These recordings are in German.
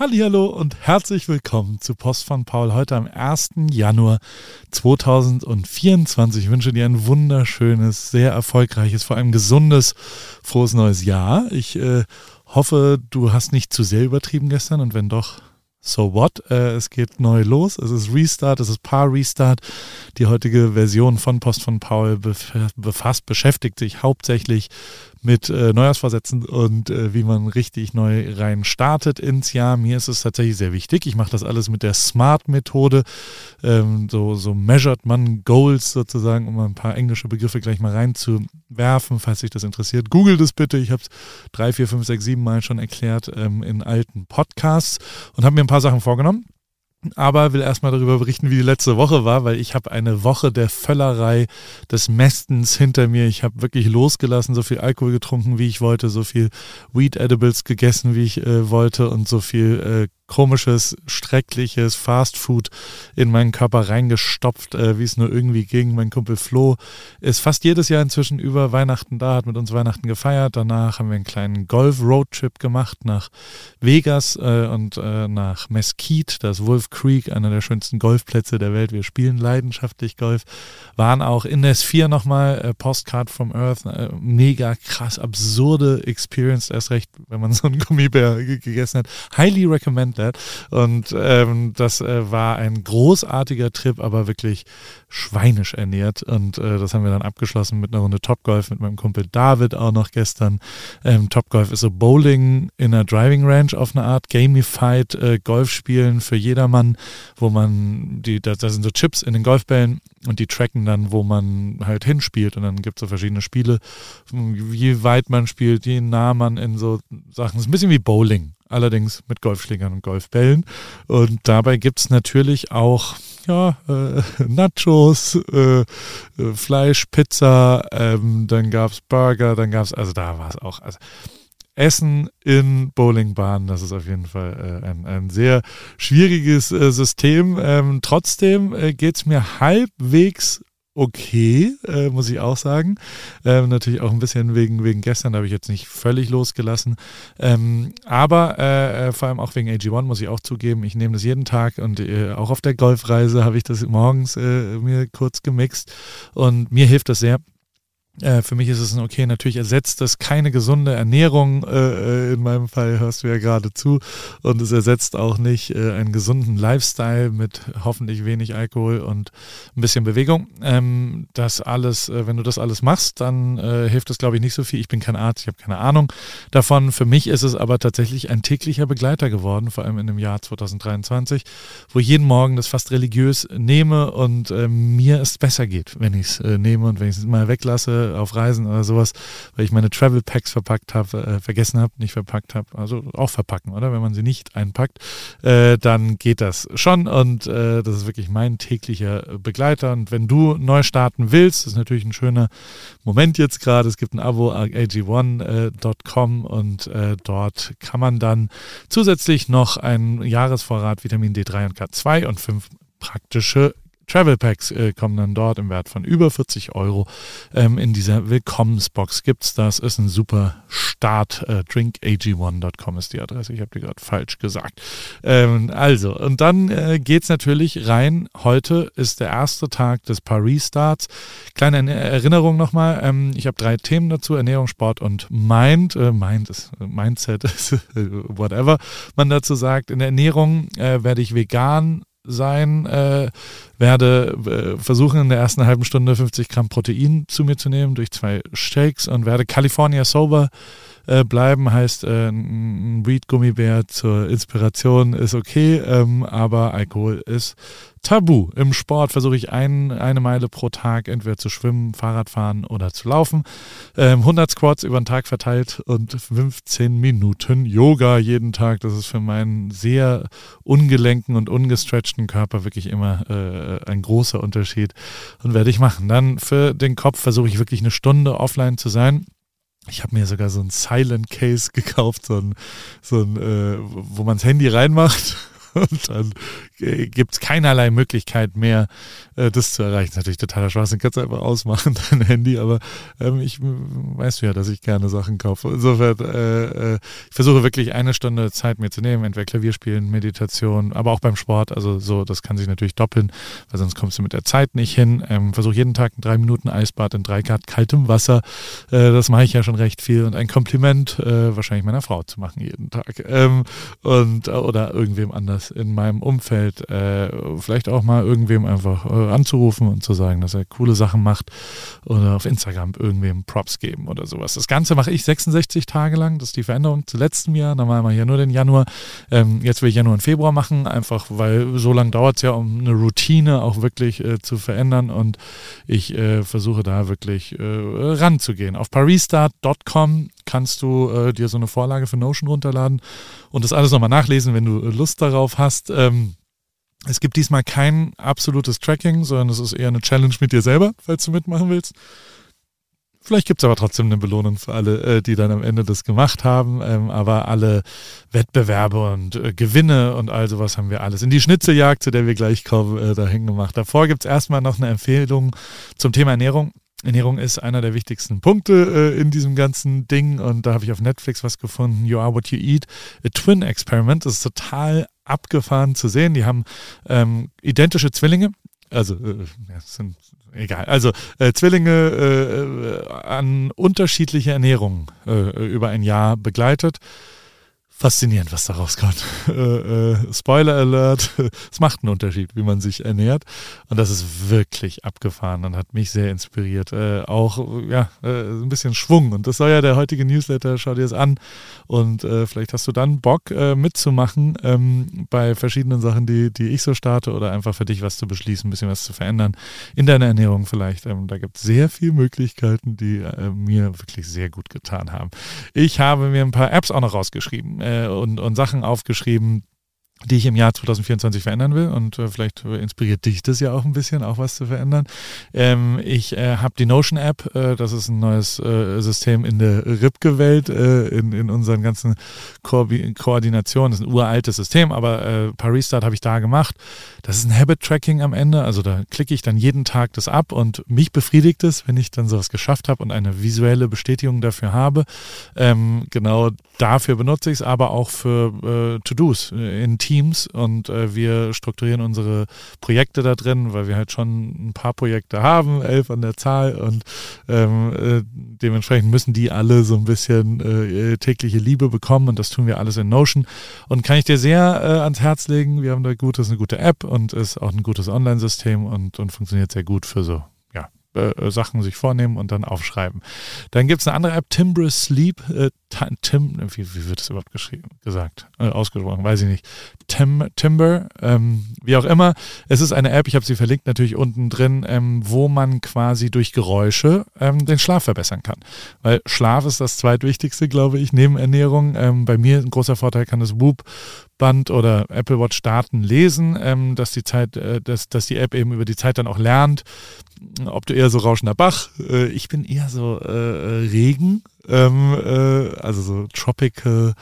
Hallo und herzlich willkommen zu Post von Paul heute am 1. Januar 2024. Ich wünsche dir ein wunderschönes, sehr erfolgreiches, vor allem gesundes, frohes neues Jahr. Ich äh, hoffe, du hast nicht zu sehr übertrieben gestern und wenn doch, so what? Äh, es geht neu los. Es ist Restart, es ist Paar Restart. Die heutige Version von Post von Paul befasst, beschäftigt sich hauptsächlich mit äh, Neujahrsvorsätzen und äh, wie man richtig neu rein startet ins Jahr. Mir ist es tatsächlich sehr wichtig. Ich mache das alles mit der Smart-Methode. Ähm, so, so measured man Goals sozusagen, um ein paar englische Begriffe gleich mal reinzuwerfen, falls sich das interessiert. Google das bitte. Ich habe es drei, vier, fünf, sechs, sieben Mal schon erklärt ähm, in alten Podcasts und habe mir paar Sachen vorgenommen aber will erstmal darüber berichten, wie die letzte Woche war, weil ich habe eine Woche der Völlerei, des Mästens hinter mir. Ich habe wirklich losgelassen, so viel Alkohol getrunken, wie ich wollte, so viel Weed Edibles gegessen, wie ich äh, wollte und so viel äh, komisches, schreckliches Fastfood in meinen Körper reingestopft, äh, wie es nur irgendwie ging. Mein Kumpel Flo ist fast jedes Jahr inzwischen über Weihnachten da, hat mit uns Weihnachten gefeiert. Danach haben wir einen kleinen Golf-Roadtrip gemacht nach Vegas äh, und äh, nach Mesquite, das Wolf Creek, einer der schönsten Golfplätze der Welt. Wir spielen leidenschaftlich Golf. Waren auch in S4 nochmal, äh, Postcard from Earth, äh, mega krass, absurde Experience, erst recht, wenn man so einen Gummibär gegessen hat. Highly recommend that. Und ähm, das äh, war ein großartiger Trip, aber wirklich schweinisch ernährt. Und äh, das haben wir dann abgeschlossen mit einer Runde Topgolf mit meinem Kumpel David auch noch gestern. Ähm, Topgolf ist so Bowling in einer Driving Range auf eine Art, gamified äh, Golfspielen für jedermann, wo man, die, da, da sind so Chips in den Golfbällen und die tracken dann, wo man halt hinspielt. Und dann gibt es so verschiedene Spiele, wie weit man spielt, wie nah man in so Sachen. Das ist ein bisschen wie Bowling allerdings mit Golfschlägern und Golfbällen. Und dabei gibt es natürlich auch ja, äh, Nachos, äh, äh, Fleisch, Pizza, ähm, dann gab es Burger, dann gab es, also da war es auch. Also, Essen in Bowlingbahnen, das ist auf jeden Fall äh, ein, ein sehr schwieriges äh, System. Ähm, trotzdem äh, geht es mir halbwegs okay, äh, muss ich auch sagen. Ähm, natürlich auch ein bisschen wegen, wegen gestern, habe ich jetzt nicht völlig losgelassen. Ähm, aber äh, äh vor allem auch wegen AG1 muss ich auch zugeben, ich nehme das jeden Tag und äh, auch auf der Golfreise habe ich das morgens äh, mir kurz gemixt und mir hilft das sehr. Äh, für mich ist es ein okay, natürlich ersetzt das keine gesunde Ernährung, äh, äh, in meinem Fall hörst du ja gerade zu, und es ersetzt auch nicht äh, einen gesunden Lifestyle mit hoffentlich wenig Alkohol und ein bisschen Bewegung. Ähm, das alles, äh, wenn du das alles machst, dann äh, hilft das, glaube ich, nicht so viel. Ich bin kein Arzt, ich habe keine Ahnung davon. Für mich ist es aber tatsächlich ein täglicher Begleiter geworden, vor allem in dem Jahr 2023, wo ich jeden Morgen das fast religiös nehme und mir es besser geht, wenn ich es nehme und wenn ich es mal weglasse auf Reisen oder sowas, weil ich meine Travel Packs verpackt habe, äh, vergessen habe, nicht verpackt habe. Also auch verpacken, oder? Wenn man sie nicht einpackt, äh, dann geht das schon und äh, das ist wirklich mein täglicher Begleiter. Und wenn du neu starten willst, ist natürlich ein schöner Moment jetzt gerade. Es gibt ein Abo ag1.com und äh, dort kann man dann zusätzlich noch einen Jahresvorrat Vitamin D3 und K2 und fünf praktische Travel Packs äh, kommen dann dort im Wert von über 40 Euro. Ähm, in dieser Willkommensbox gibt es das. Ist ein super Start. Äh, drinkag1.com ist die Adresse. Ich habe die gerade falsch gesagt. Ähm, also, und dann äh, geht es natürlich rein. Heute ist der erste Tag des Paris-Starts. Kleine Erinnerung nochmal. Ähm, ich habe drei Themen dazu. Ernährung, Sport und Mind. Äh, Mind ist Mindset, ist, whatever man dazu sagt. In der Ernährung äh, werde ich vegan sein, äh, werde äh, versuchen in der ersten halben Stunde 50 Gramm Protein zu mir zu nehmen durch zwei Shakes und werde California Sober äh, bleiben. Heißt, äh, ein Weed-Gummibär zur Inspiration ist okay, ähm, aber Alkohol ist tabu. Im Sport versuche ich ein, eine Meile pro Tag entweder zu schwimmen, Fahrradfahren oder zu laufen. Ähm, 100 Squats über den Tag verteilt und 15 Minuten Yoga jeden Tag. Das ist für meinen sehr ungelenken und ungestretchten Körper wirklich immer äh, ein großer Unterschied und werde ich machen. Dann für den Kopf versuche ich wirklich eine Stunde offline zu sein. Ich habe mir sogar so ein Silent Case gekauft, so ein, so ein äh, wo man das Handy reinmacht und dann gibt es keinerlei Möglichkeit mehr, äh, das zu erreichen. Natürlich totaler Schwachsinn, kannst du einfach ausmachen, dein Handy, aber ähm, ich weißt du ja, dass ich gerne Sachen kaufe. Insofern, äh, äh, ich versuche wirklich eine Stunde Zeit mir zu nehmen, entweder Klavier spielen, Meditation, aber auch beim Sport, also so, das kann sich natürlich doppeln, weil sonst kommst du mit der Zeit nicht hin. Ähm, versuche jeden Tag drei Minuten Eisbad in drei Grad kaltem Wasser, äh, das mache ich ja schon recht viel und ein Kompliment äh, wahrscheinlich meiner Frau zu machen jeden Tag ähm, und oder irgendwem anders in meinem Umfeld, äh, vielleicht auch mal irgendwem einfach äh, anzurufen und zu sagen, dass er coole Sachen macht oder auf Instagram irgendwem Props geben oder sowas. Das Ganze mache ich 66 Tage lang, das ist die Veränderung zu letztem Jahr, normal ich ja nur den Januar, ähm, jetzt will ich Januar und Februar machen, einfach weil so lange dauert es ja, um eine Routine auch wirklich äh, zu verändern und ich äh, versuche da wirklich äh, ranzugehen. Auf parisstart.com kannst du äh, dir so eine Vorlage für Notion runterladen und das alles nochmal nachlesen, wenn du Lust darauf hast. Ähm, es gibt diesmal kein absolutes Tracking, sondern es ist eher eine Challenge mit dir selber, falls du mitmachen willst. Vielleicht gibt es aber trotzdem eine Belohnung für alle, äh, die dann am Ende das gemacht haben. Ähm, aber alle Wettbewerbe und äh, Gewinne und all sowas haben wir alles in die Schnitzeljagd, zu der wir gleich kommen, äh, dahin gemacht. Davor gibt es erstmal noch eine Empfehlung zum Thema Ernährung. Ernährung ist einer der wichtigsten Punkte in diesem ganzen Ding und da habe ich auf Netflix was gefunden, You Are What You Eat, a Twin Experiment. Das ist total abgefahren zu sehen. Die haben ähm, identische Zwillinge, also äh, sind egal. Also äh, Zwillinge äh, an unterschiedliche Ernährung äh, über ein Jahr begleitet faszinierend, was da rauskommt. Äh, äh, Spoiler Alert, es macht einen Unterschied, wie man sich ernährt. Und das ist wirklich abgefahren und hat mich sehr inspiriert. Äh, auch ja, äh, ein bisschen Schwung. Und das soll ja der heutige Newsletter, schau dir es an. Und äh, vielleicht hast du dann Bock äh, mitzumachen ähm, bei verschiedenen Sachen, die, die ich so starte oder einfach für dich was zu beschließen, ein bisschen was zu verändern in deiner Ernährung vielleicht. Ähm, da gibt es sehr viele Möglichkeiten, die mir wirklich sehr gut getan haben. Ich habe mir ein paar Apps auch noch rausgeschrieben äh, und, und Sachen aufgeschrieben, die ich im Jahr 2024 verändern will und äh, vielleicht inspiriert dich das ja auch ein bisschen, auch was zu verändern. Ähm, ich äh, habe die Notion App, äh, das ist ein neues äh, System in der Ripke-Welt, äh, in, in unseren ganzen Ko Koordinationen. Das ist ein uraltes System, aber äh, Paris Start habe ich da gemacht. Das ist ein Habit-Tracking am Ende, also da klicke ich dann jeden Tag das ab und mich befriedigt es, wenn ich dann sowas geschafft habe und eine visuelle Bestätigung dafür habe. Ähm, genau dafür benutze ich es, aber auch für To-Dos in Teams und äh, wir strukturieren unsere Projekte da drin, weil wir halt schon ein paar Projekte haben, elf an der Zahl und ähm, äh, dementsprechend müssen die alle so ein bisschen äh, tägliche Liebe bekommen und das tun wir alles in Notion und kann ich dir sehr äh, ans Herz legen. Wir haben da gutes, eine gute App und ist auch ein gutes Online-System und, und funktioniert sehr gut für so äh, Sachen sich vornehmen und dann aufschreiben. Dann gibt es eine andere App, Timbre Sleep. Äh, Tim, wie, wie, wird das überhaupt geschrieben, gesagt? Äh, ausgesprochen, weiß ich nicht. Tim, Timber, ähm, wie auch immer. Es ist eine App, ich habe sie verlinkt natürlich unten drin, ähm, wo man quasi durch Geräusche ähm, den Schlaf verbessern kann. Weil Schlaf ist das zweitwichtigste, glaube ich, neben Ernährung. Ähm, bei mir ein großer Vorteil kann das Whoop Band oder Apple Watch Daten lesen, ähm, dass die Zeit, äh, dass, dass die App eben über die Zeit dann auch lernt, ob du eher so rauschender Bach, äh, ich bin eher so äh, Regen, ähm, äh, also so tropical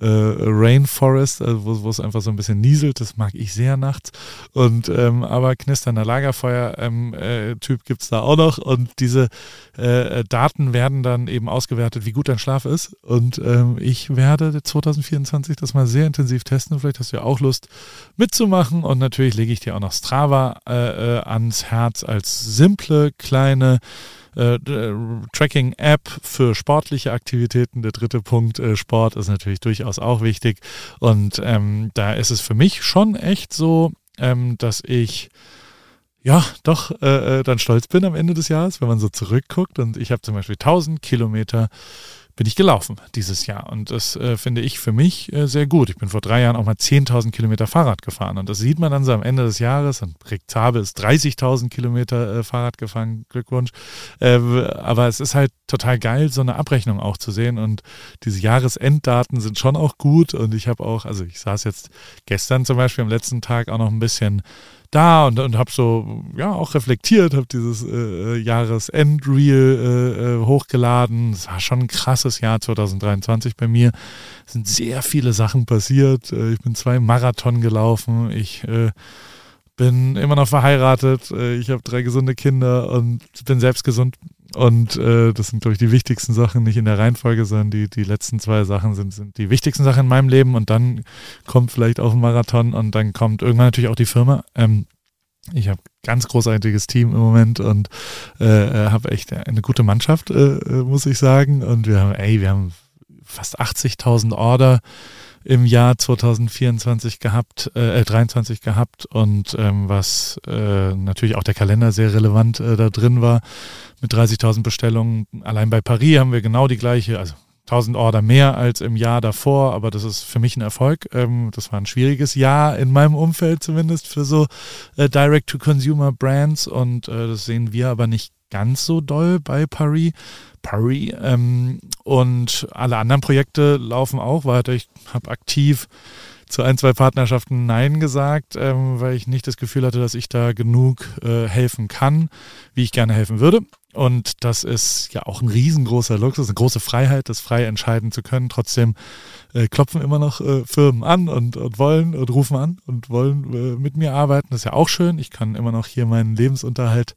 äh, Rainforest, also wo, wo es einfach so ein bisschen nieselt, das mag ich sehr nachts. Und ähm, aber knisternder Lagerfeuer-Typ äh, gibt es da auch noch. Und diese äh, Daten werden dann eben ausgewertet, wie gut dein Schlaf ist. Und ähm, ich werde 2024 das mal sehr intensiv testen. Vielleicht hast du ja auch Lust mitzumachen. Und natürlich lege ich dir auch noch Strava äh, äh, ans Herz als simple, kleine äh, Tracking-App für sportliche Aktivitäten. Der dritte Punkt, äh, Sport, ist natürlich durchaus auch wichtig. Und ähm, da ist es für mich schon echt so, ähm, dass ich ja, doch äh, äh dann stolz bin am Ende des Jahres, wenn man so zurückguckt. Und ich habe zum Beispiel 1000 Kilometer bin ich gelaufen dieses Jahr. Und das äh, finde ich für mich äh, sehr gut. Ich bin vor drei Jahren auch mal 10.000 Kilometer Fahrrad gefahren. Und das sieht man dann so am Ende des Jahres. Und Rick Zabe ist 30.000 Kilometer äh, Fahrrad gefahren. Glückwunsch. Äh, aber es ist halt total geil, so eine Abrechnung auch zu sehen. Und diese Jahresenddaten sind schon auch gut. Und ich habe auch, also ich saß jetzt gestern zum Beispiel am letzten Tag auch noch ein bisschen da und, und habe so, ja, auch reflektiert, habe dieses äh, Jahresend-Reel äh, äh, hochgeladen. Es war schon ein krasses Jahr 2023 bei mir. Es sind sehr viele Sachen passiert. Äh, ich bin zwei Marathon gelaufen. Ich äh, bin immer noch verheiratet. Äh, ich habe drei gesunde Kinder und bin selbst gesund. Und äh, das sind, glaube ich, die wichtigsten Sachen, nicht in der Reihenfolge, sondern die, die letzten zwei Sachen sind, sind die wichtigsten Sachen in meinem Leben. Und dann kommt vielleicht auch ein Marathon und dann kommt irgendwann natürlich auch die Firma. Ähm, ich habe ganz großartiges Team im Moment und äh, äh habe echt eine gute Mannschaft, äh, äh, muss ich sagen. Und wir haben, ey, wir haben fast 80.000 Order im Jahr 2024 gehabt, äh, 23 gehabt und ähm, was äh, natürlich auch der Kalender sehr relevant äh, da drin war mit 30.000 Bestellungen. Allein bei Paris haben wir genau die gleiche, also 1000 Order mehr als im Jahr davor, aber das ist für mich ein Erfolg. Ähm, das war ein schwieriges Jahr in meinem Umfeld zumindest für so äh, Direct-to-Consumer-Brands und äh, das sehen wir aber nicht ganz so doll bei Paris. Paris ähm, und alle anderen Projekte laufen auch weiter. Ich habe aktiv zu ein, zwei Partnerschaften Nein gesagt, ähm, weil ich nicht das Gefühl hatte, dass ich da genug äh, helfen kann, wie ich gerne helfen würde. Und das ist ja auch ein riesengroßer Luxus, eine große Freiheit, das frei entscheiden zu können. Trotzdem äh, klopfen immer noch äh, Firmen an und, und wollen und rufen an und wollen äh, mit mir arbeiten. Das ist ja auch schön. Ich kann immer noch hier meinen Lebensunterhalt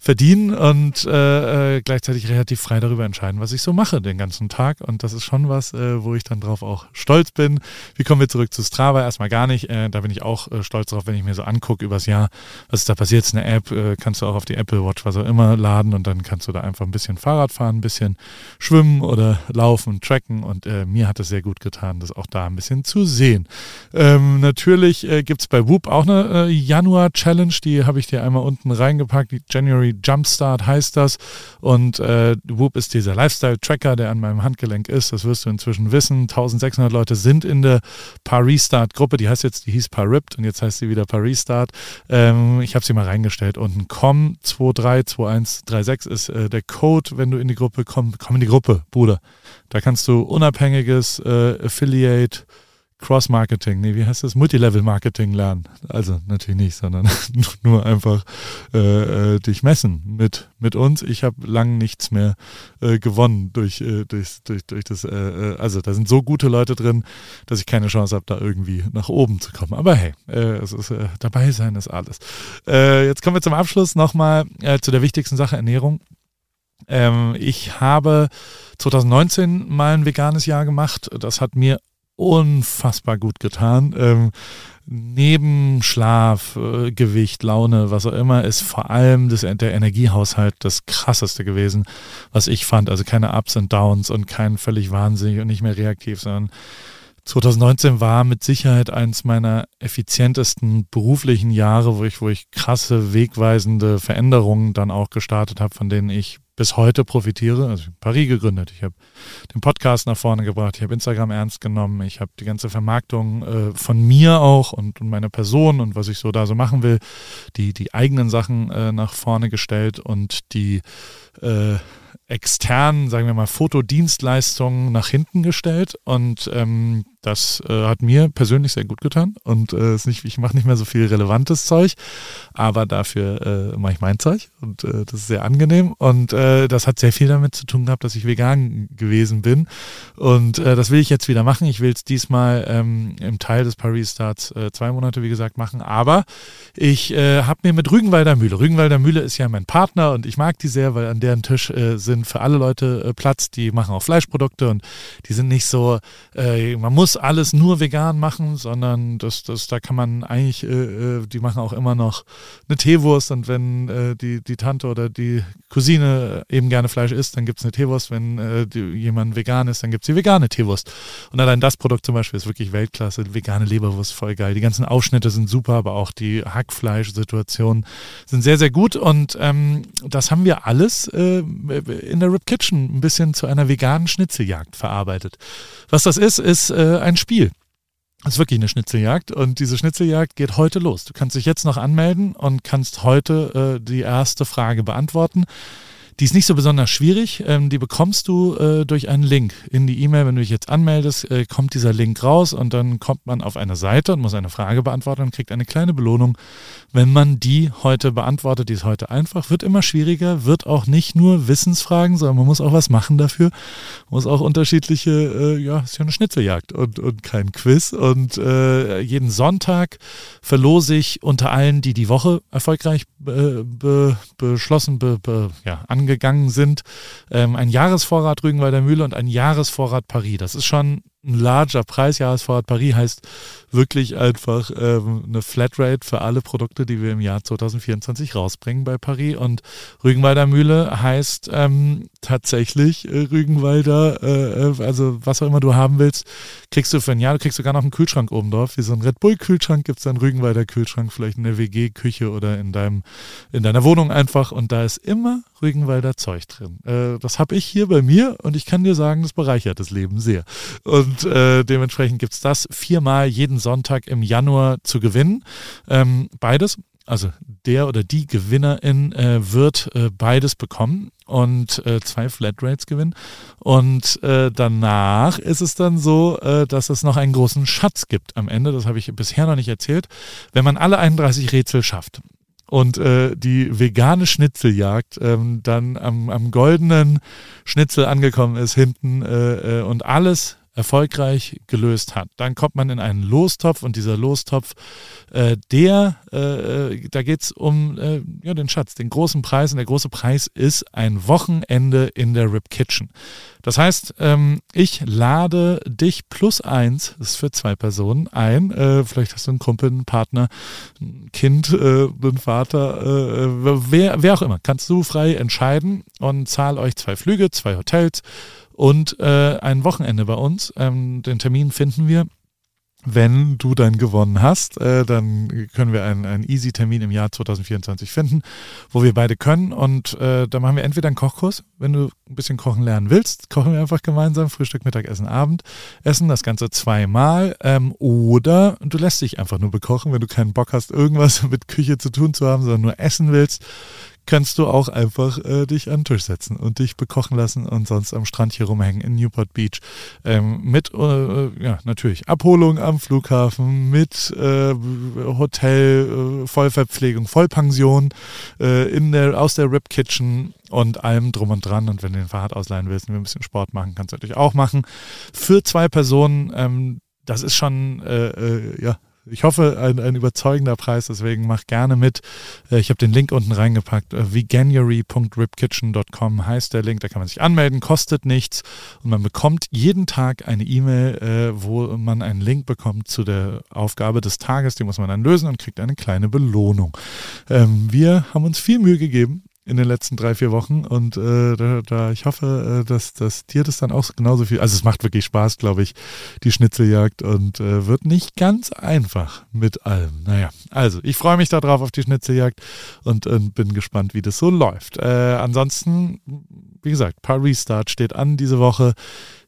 verdienen und äh, äh, gleichzeitig relativ frei darüber entscheiden, was ich so mache den ganzen Tag. Und das ist schon was, äh, wo ich dann drauf auch stolz bin. Wie kommen wir zurück zu Strava? Erstmal gar nicht. Äh, da bin ich auch äh, stolz drauf, wenn ich mir so angucke übers Jahr, was ist da passiert. Ist eine App, äh, kannst du auch auf die Apple Watch, was auch immer, laden und dann kannst du da einfach ein bisschen Fahrrad fahren, ein bisschen schwimmen oder laufen, tracken. Und mir hat es sehr gut getan, das auch da ein bisschen zu sehen. Ähm, natürlich äh, gibt es bei Whoop auch eine Januar-Challenge, die habe ich dir einmal unten reingepackt, die January Jumpstart heißt das. Und äh, Whoop ist dieser Lifestyle-Tracker, der an meinem Handgelenk ist. Das wirst du inzwischen wissen. 1600 Leute sind in der Paris Start-Gruppe. Die heißt jetzt, die hieß Paript und jetzt heißt sie wieder Paris Start. Ähm, ich habe sie mal reingestellt. Unten com 232136 ist äh, der Code, wenn du in die Gruppe kommst. Komm in die Gruppe, Bruder. Da kannst du unabhängiges äh, Affiliate Cross-Marketing, nee, wie heißt das? Multilevel-Marketing lernen. Also natürlich nicht, sondern nur einfach äh, äh, dich messen mit, mit uns. Ich habe lang nichts mehr äh, gewonnen durch, äh, durch, durch, durch das, äh, äh, also da sind so gute Leute drin, dass ich keine Chance habe, da irgendwie nach oben zu kommen. Aber hey, äh, es ist, äh, dabei sein ist alles. Äh, jetzt kommen wir zum Abschluss nochmal äh, zu der wichtigsten Sache, Ernährung. Ähm, ich habe 2019 mal ein veganes Jahr gemacht. Das hat mir unfassbar gut getan. Ähm, neben Schlaf, äh, Gewicht, Laune, was auch immer, ist vor allem das, der Energiehaushalt das krasseste gewesen, was ich fand. Also keine Ups und Downs und kein völlig wahnsinnig und nicht mehr reaktiv, sondern 2019 war mit Sicherheit eins meiner effizientesten beruflichen Jahre, wo ich, wo ich krasse, wegweisende Veränderungen dann auch gestartet habe, von denen ich bis heute profitiere. Also ich habe Paris gegründet, ich habe den Podcast nach vorne gebracht, ich habe Instagram ernst genommen, ich habe die ganze Vermarktung äh, von mir auch und, und meiner Person und was ich so da so machen will, die, die eigenen Sachen äh, nach vorne gestellt und die äh, externen, sagen wir mal, Fotodienstleistungen nach hinten gestellt und ähm, das äh, hat mir persönlich sehr gut getan und äh, ist nicht, ich mache nicht mehr so viel relevantes Zeug, aber dafür äh, mache ich mein Zeug und äh, das ist sehr angenehm und äh, das hat sehr viel damit zu tun gehabt, dass ich vegan gewesen bin und äh, das will ich jetzt wieder machen. Ich will es diesmal ähm, im Teil des Paris Starts äh, zwei Monate, wie gesagt, machen, aber ich äh, habe mir mit Rügenwalder Mühle, Rügenwalder Mühle ist ja mein Partner und ich mag die sehr, weil an deren Tisch äh, sind für alle Leute äh, Platz, die machen auch Fleischprodukte und die sind nicht so, äh, man muss muss alles nur vegan machen, sondern das, das, da kann man eigentlich, äh, äh, die machen auch immer noch eine Teewurst und wenn äh, die, die Tante oder die Cousine eben gerne Fleisch isst, dann gibt es eine Teewurst. Wenn äh, die, jemand vegan ist, dann gibt es die vegane Teewurst. Und allein das Produkt zum Beispiel ist wirklich Weltklasse. Vegane Leberwurst, voll geil. Die ganzen Aufschnitte sind super, aber auch die Hackfleisch-Situationen sind sehr, sehr gut. Und ähm, das haben wir alles äh, in der Rip Kitchen ein bisschen zu einer veganen Schnitzeljagd verarbeitet. Was das ist, ist äh, ein Spiel. Das ist wirklich eine Schnitzeljagd und diese Schnitzeljagd geht heute los. Du kannst dich jetzt noch anmelden und kannst heute äh, die erste Frage beantworten. Die ist nicht so besonders schwierig. Ähm, die bekommst du äh, durch einen Link. In die E-Mail, wenn du dich jetzt anmeldest, äh, kommt dieser Link raus und dann kommt man auf eine Seite und muss eine Frage beantworten und kriegt eine kleine Belohnung, wenn man die heute beantwortet. Die ist heute einfach, wird immer schwieriger, wird auch nicht nur Wissensfragen, sondern man muss auch was machen dafür. Muss auch unterschiedliche, äh, ja, ist ja eine Schnitzeljagd und, und kein Quiz. Und äh, jeden Sonntag verlose ich unter allen, die die Woche erfolgreich be, be, beschlossen, be, be, ja, angefangen gegangen sind. Ähm, ein Jahresvorrat Rügenwalder Mühle und ein Jahresvorrat Paris. Das ist schon ein larger Preis. Jahresvorrat Paris heißt wirklich einfach ähm, eine Flatrate für alle Produkte, die wir im Jahr 2024 rausbringen bei Paris. Und Rügenwalder Mühle heißt ähm, tatsächlich äh, Rügenwalder, äh, äh, also was auch immer du haben willst, kriegst du für ein Jahr, du kriegst sogar noch einen Kühlschrank oben drauf. Wie so ein Red Bull-Kühlschrank gibt es dann Rügenwalder Kühlschrank, vielleicht in der WG-Küche oder in deinem, in deiner Wohnung einfach. Und da ist immer Rügenwalder Zeug drin. Äh, das habe ich hier bei mir und ich kann dir sagen, das bereichert das Leben sehr. Und äh, dementsprechend gibt es das viermal jeden Sonntag im Januar zu gewinnen. Ähm, beides. Also der oder die Gewinnerin äh, wird äh, beides bekommen und äh, zwei Flatrates gewinnen. Und äh, danach ist es dann so, äh, dass es noch einen großen Schatz gibt am Ende. Das habe ich bisher noch nicht erzählt. Wenn man alle 31 Rätsel schafft, und äh, die vegane Schnitzeljagd ähm, dann am, am goldenen Schnitzel angekommen ist hinten äh, äh, und alles erfolgreich gelöst hat. Dann kommt man in einen Lostopf und dieser Lostopf, äh, der, äh, äh, da geht es um äh, ja, den Schatz, den großen Preis. Und der große Preis ist ein Wochenende in der Rip Kitchen. Das heißt, ähm, ich lade dich plus eins, das ist für zwei Personen, ein. Äh, vielleicht hast du einen Kumpel, einen Partner, ein Kind, äh, einen Vater, wer, wer auch immer. Kannst du frei entscheiden und zahl euch zwei Flüge, zwei Hotels und äh, ein Wochenende bei uns. Ähm, den Termin finden wir. Wenn du dann gewonnen hast, äh, dann können wir einen, einen Easy-Termin im Jahr 2024 finden, wo wir beide können. Und äh, da machen wir entweder einen Kochkurs, wenn du ein bisschen kochen lernen willst, kochen wir einfach gemeinsam, Frühstück, Mittagessen, Abend, essen das Ganze zweimal. Ähm, oder du lässt dich einfach nur bekochen, wenn du keinen Bock hast, irgendwas mit Küche zu tun zu haben, sondern nur essen willst kannst du auch einfach äh, dich an den Tisch setzen und dich bekochen lassen und sonst am Strand hier rumhängen in Newport Beach. Ähm, mit, äh, ja, natürlich Abholung am Flughafen, mit äh, Hotel, äh, Vollverpflegung, Vollpension äh, in der, aus der Rip Kitchen und allem drum und dran. Und wenn du den Fahrrad ausleihen willst und wir ein bisschen Sport machen, kannst du natürlich auch machen. Für zwei Personen, ähm, das ist schon, äh, äh, ja, ich hoffe, ein, ein überzeugender Preis, deswegen mach gerne mit. Äh, ich habe den Link unten reingepackt. Äh, veganuary.ripkitchen.com heißt der Link, da kann man sich anmelden, kostet nichts und man bekommt jeden Tag eine E-Mail, äh, wo man einen Link bekommt zu der Aufgabe des Tages, die muss man dann lösen und kriegt eine kleine Belohnung. Ähm, wir haben uns viel Mühe gegeben, in den letzten drei, vier Wochen. Und äh, da, da, ich hoffe, äh, dass, dass dir das dann auch genauso viel. Also es macht wirklich Spaß, glaube ich, die Schnitzeljagd und äh, wird nicht ganz einfach mit allem. Naja, also ich freue mich darauf auf die Schnitzeljagd und, und bin gespannt, wie das so läuft. Äh, ansonsten, wie gesagt, paar Restart steht an diese Woche.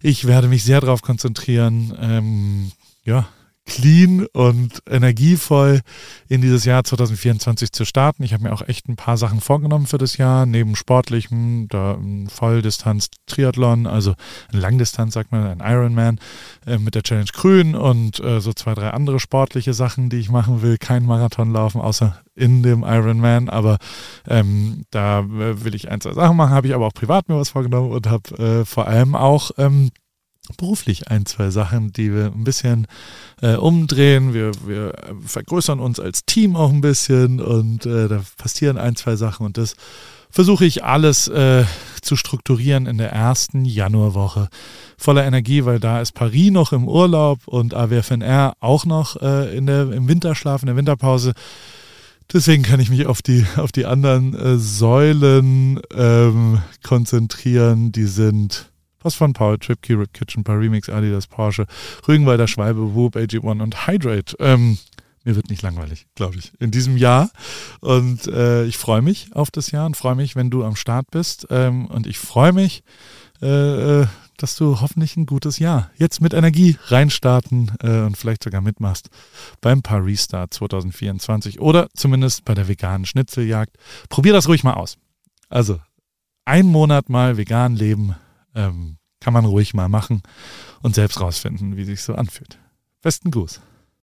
Ich werde mich sehr darauf konzentrieren. Ähm, ja, clean und energievoll in dieses Jahr 2024 zu starten. Ich habe mir auch echt ein paar Sachen vorgenommen für das Jahr, neben sportlichem, da ein Volldistanz-Triathlon, also ein Langdistanz, sagt man, ein Ironman äh, mit der Challenge Grün und äh, so zwei, drei andere sportliche Sachen, die ich machen will. Kein Marathon laufen, außer in dem Ironman, aber ähm, da äh, will ich ein, zwei Sachen machen, habe ich aber auch privat mir was vorgenommen und habe äh, vor allem auch ähm, beruflich ein, zwei Sachen, die wir ein bisschen äh, umdrehen. Wir, wir vergrößern uns als Team auch ein bisschen und äh, da passieren ein, zwei Sachen und das versuche ich alles äh, zu strukturieren in der ersten Januarwoche. Voller Energie, weil da ist Paris noch im Urlaub und AWFNR auch noch äh, in der, im Winterschlaf, in der Winterpause. Deswegen kann ich mich auf die, auf die anderen äh, Säulen ähm, konzentrieren. Die sind was von Paul, Tripkey, Rip Kitchen, Paar Remix, Adidas, Porsche, Rügenwalder Schwalbe, Whoop, AG1 und Hydrate. Ähm, mir wird nicht langweilig, glaube ich, in diesem Jahr. Und äh, ich freue mich auf das Jahr und freue mich, wenn du am Start bist. Ähm, und ich freue mich, äh, äh dass du hoffentlich ein gutes Jahr jetzt mit Energie reinstarten äh, und vielleicht sogar mitmachst beim Paris Start 2024 oder zumindest bei der veganen Schnitzeljagd. Probier das ruhig mal aus. Also einen Monat mal vegan leben, ähm, kann man ruhig mal machen und selbst rausfinden, wie sich so anfühlt. Besten Gruß.